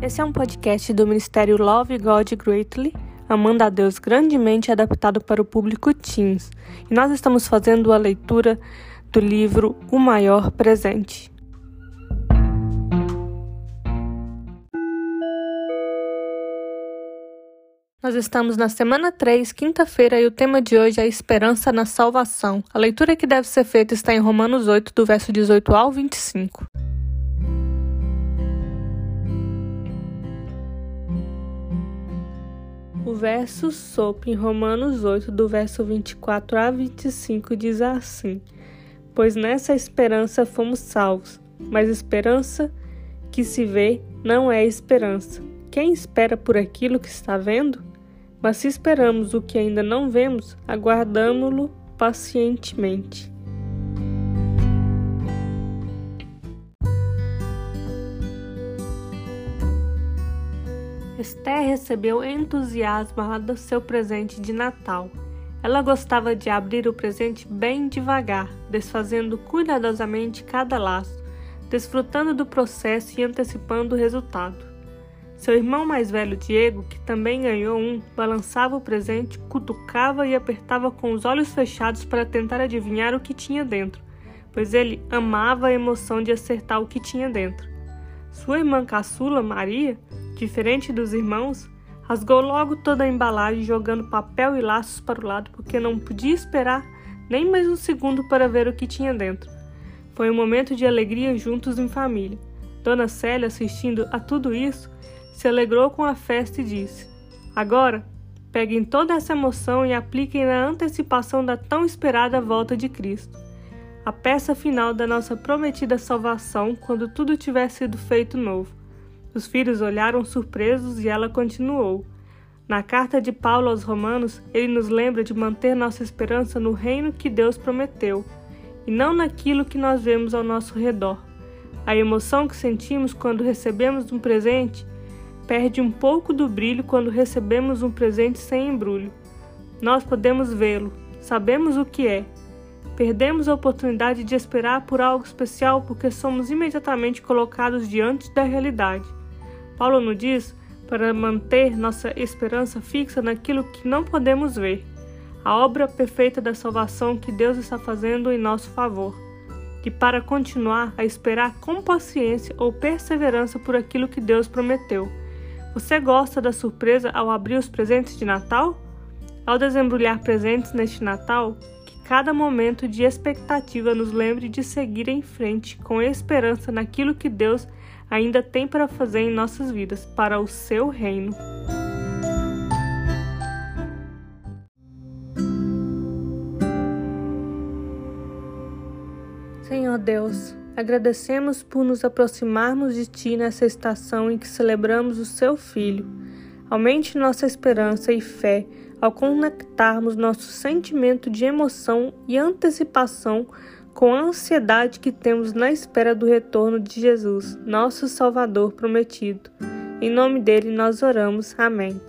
Esse é um podcast do Ministério Love God Greatly, Amando a Deus grandemente adaptado para o público teens. E nós estamos fazendo a leitura do livro O Maior Presente. Nós estamos na semana 3, quinta-feira, e o tema de hoje é Esperança na Salvação. A leitura que deve ser feita está em Romanos 8, do verso 18 ao 25. O verso sop em Romanos 8, do verso 24 a 25, diz assim: Pois nessa esperança fomos salvos, mas esperança que se vê não é esperança. Quem espera por aquilo que está vendo? Mas se esperamos o que ainda não vemos, aguardamo-lo pacientemente. Esther recebeu entusiasmada seu presente de Natal. Ela gostava de abrir o presente bem devagar, desfazendo cuidadosamente cada laço, desfrutando do processo e antecipando o resultado. Seu irmão mais velho, Diego, que também ganhou um, balançava o presente, cutucava e apertava com os olhos fechados para tentar adivinhar o que tinha dentro, pois ele amava a emoção de acertar o que tinha dentro. Sua irmã caçula, Maria, Diferente dos irmãos, rasgou logo toda a embalagem, jogando papel e laços para o lado, porque não podia esperar nem mais um segundo para ver o que tinha dentro. Foi um momento de alegria juntos em família. Dona Célia, assistindo a tudo isso, se alegrou com a festa e disse: Agora, peguem toda essa emoção e apliquem na antecipação da tão esperada volta de Cristo. A peça final da nossa prometida salvação quando tudo tiver sido feito novo. Os filhos olharam surpresos e ela continuou. Na carta de Paulo aos Romanos, ele nos lembra de manter nossa esperança no reino que Deus prometeu, e não naquilo que nós vemos ao nosso redor. A emoção que sentimos quando recebemos um presente perde um pouco do brilho quando recebemos um presente sem embrulho. Nós podemos vê-lo, sabemos o que é. Perdemos a oportunidade de esperar por algo especial porque somos imediatamente colocados diante da realidade. Paulo nos diz para manter nossa esperança fixa naquilo que não podemos ver, a obra perfeita da salvação que Deus está fazendo em nosso favor, e para continuar a esperar com paciência ou perseverança por aquilo que Deus prometeu. Você gosta da surpresa ao abrir os presentes de Natal? Ao desembrulhar presentes neste Natal, que cada momento de expectativa nos lembre de seguir em frente com esperança naquilo que Deus ainda tem para fazer em nossas vidas, para o seu reino. Senhor Deus, agradecemos por nos aproximarmos de Ti nessa estação em que celebramos o Seu Filho. Aumente nossa esperança e fé ao conectarmos nosso sentimento de emoção e antecipação com a ansiedade que temos na espera do retorno de Jesus, nosso Salvador prometido. Em nome dele nós oramos. Amém.